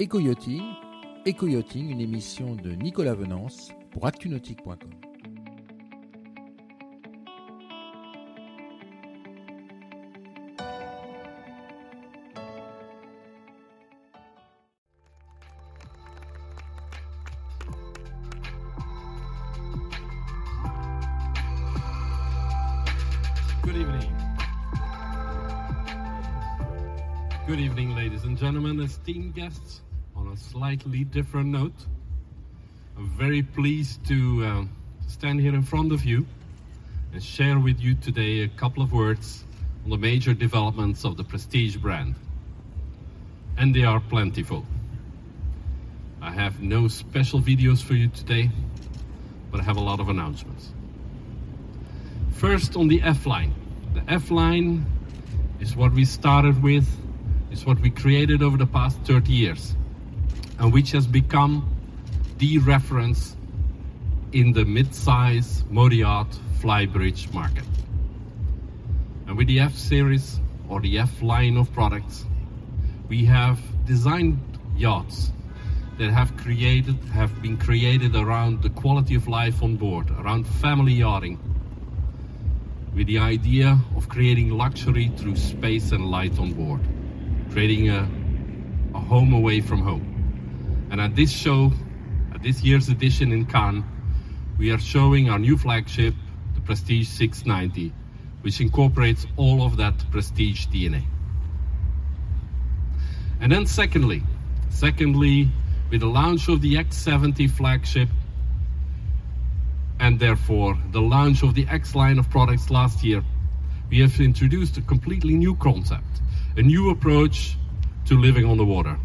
Éco-yachting, une émission de Nicolas Venance pour actunautique.com. Good evening. Good evening, ladies and gentlemen, esteemed guests. On a slightly different note, I'm very pleased to uh, stand here in front of you and share with you today a couple of words on the major developments of the Prestige brand. And they are plentiful. I have no special videos for you today, but I have a lot of announcements. First, on the F line. The F line is what we started with, is what we created over the past 30 years, and which has become the reference in the mid-size motor yacht flybridge market. And with the F series or the F line of products, we have designed yachts that have created have been created around the quality of life on board, around family yachting, with the idea of creating luxury through space and light on board, creating a, a home away from home. And at this show, at this year's edition in Cannes, we are showing our new flagship, the Prestige 690, which incorporates all of that Prestige DNA. And then secondly, secondly, with the launch of the X70 flagship and therefore the launch of the X line of products last year, we have introduced a completely new concept, a new approach to living on the water,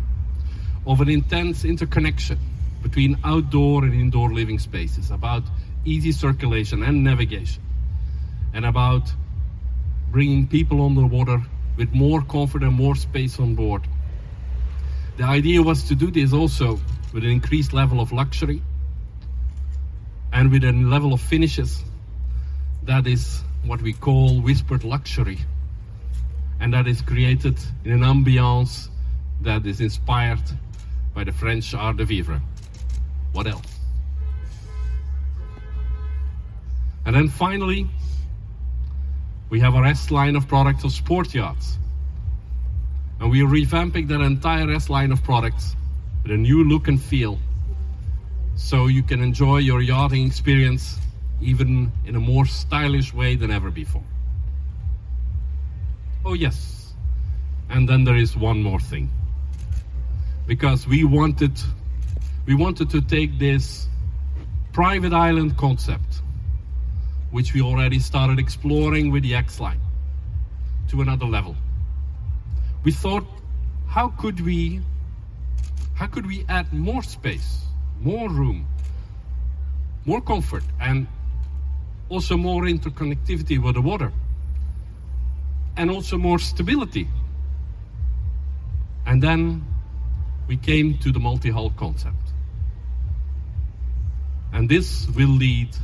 of an intense interconnection between outdoor and indoor living spaces, about easy circulation and navigation, and about bringing people on the water with more comfort and more space on board. The idea was to do this also with an increased level of luxury and with a level of finishes that is what we call whispered luxury. And that is created in an ambiance that is inspired by the French art de vivre. What else? And then finally, we have our S line of products of sport yachts. And we are revamping that entire S line of products with a new look and feel so you can enjoy your yachting experience even in a more stylish way than ever before. Oh, yes. And then there is one more thing. Because we wanted we wanted to take this private island concept which we already started exploring with the X line to another level. We thought how could we how could we add more space more room, more comfort, and also more interconnectivity with the water, and also more stability. And then we came to the multi hull concept. And this will lead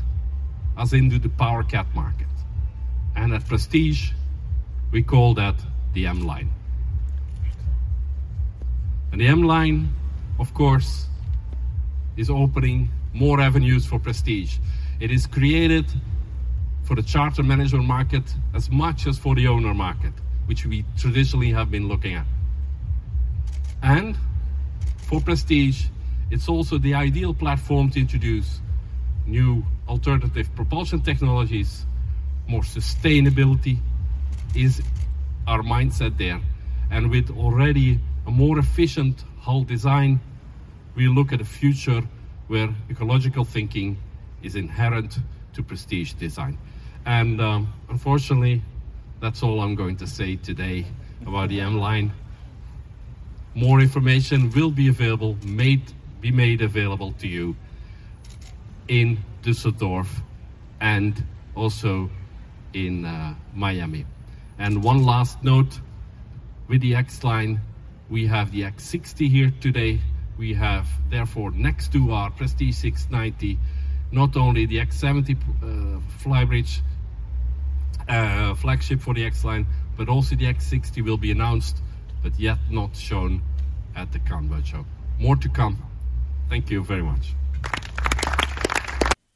us into the power cat market. And at Prestige, we call that the M line. And the M line, of course, is opening more avenues for prestige. It is created for the charter management market as much as for the owner market, which we traditionally have been looking at. And for prestige, it's also the ideal platform to introduce new alternative propulsion technologies, more sustainability is our mindset there. And with already a more efficient hull design, we look at a future where ecological thinking is inherent to prestige design. And um, unfortunately, that's all I'm going to say today about the M line. More information will be available, made be made available to you in Düsseldorf and also in uh, Miami. And one last note with the X line, we have the X60 here today we have therefore next to our Prestige 690 not only the X70 uh, flybridge uh, flagship for the X line, but also the X60 will be announced, but yet not shown at the Cannes Boat Show. More to come. Thank you very much.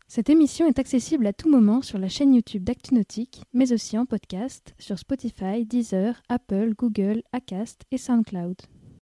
Cette émission est accessible à tout moment sur la chaîne YouTube d'ActuNautique, mais aussi en podcast sur Spotify, Deezer, Apple, Google, Acast et SoundCloud.